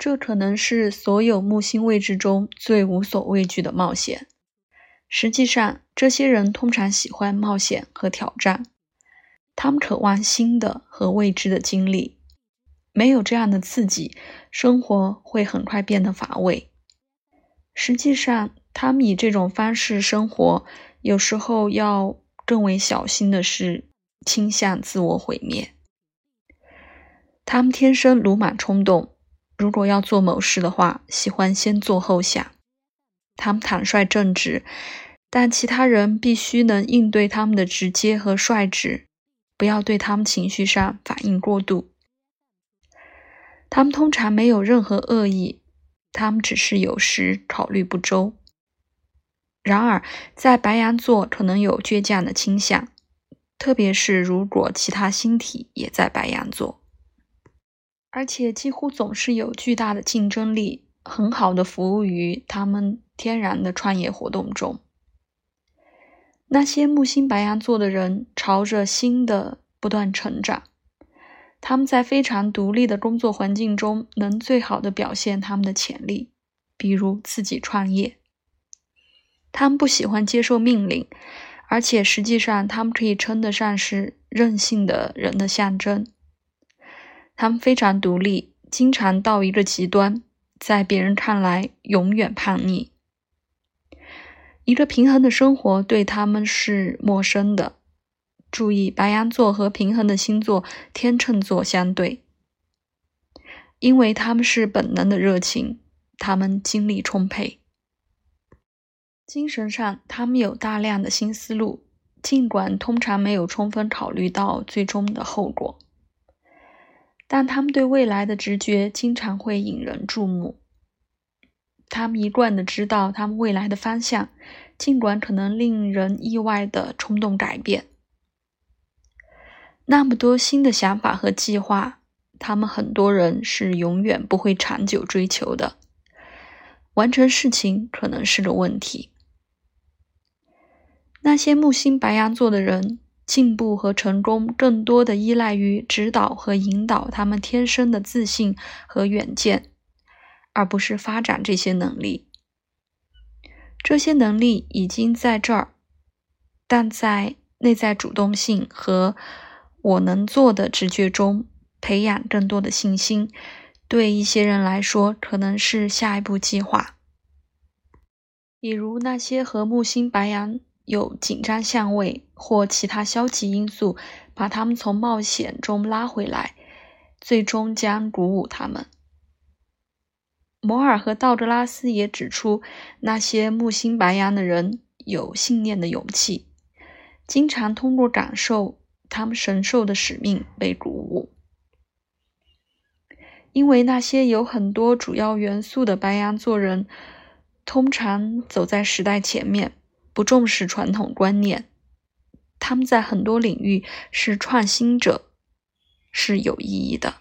这可能是所有木星位置中最无所畏惧的冒险。实际上，这些人通常喜欢冒险和挑战，他们渴望新的和未知的经历。没有这样的刺激，生活会很快变得乏味。实际上，他们以这种方式生活，有时候要更为小心的是倾向自我毁灭。他们天生鲁莽冲动。如果要做某事的话，喜欢先做后想。他们坦率正直，但其他人必须能应对他们的直接和率直，不要对他们情绪上反应过度。他们通常没有任何恶意，他们只是有时考虑不周。然而，在白羊座可能有倔强的倾向，特别是如果其他星体也在白羊座。而且几乎总是有巨大的竞争力，很好的服务于他们天然的创业活动中。那些木星白羊座的人朝着新的不断成长，他们在非常独立的工作环境中能最好的表现他们的潜力，比如自己创业。他们不喜欢接受命令，而且实际上他们可以称得上是任性的人的象征。他们非常独立，经常到一个极端，在别人看来永远叛逆。一个平衡的生活对他们是陌生的。注意，白羊座和平衡的星座天秤座相对，因为他们是本能的热情，他们精力充沛，精神上他们有大量的新思路，尽管通常没有充分考虑到最终的后果。但他们对未来的直觉经常会引人注目。他们一贯的知道他们未来的方向，尽管可能令人意外的冲动改变。那么多新的想法和计划，他们很多人是永远不会长久追求的。完成事情可能是个问题。那些木星白羊座的人。进步和成功更多的依赖于指导和引导他们天生的自信和远见，而不是发展这些能力。这些能力已经在这儿，但在内在主动性和我能做的直觉中培养更多的信心，对一些人来说可能是下一步计划。比如那些和木星白羊。有紧张相位或其他消极因素，把他们从冒险中拉回来，最终将鼓舞他们。摩尔和道格拉斯也指出，那些木星白羊的人有信念的勇气，经常通过感受他们神兽的使命被鼓舞。因为那些有很多主要元素的白羊座人，通常走在时代前面。不重视传统观念，他们在很多领域是创新者，是有意义的。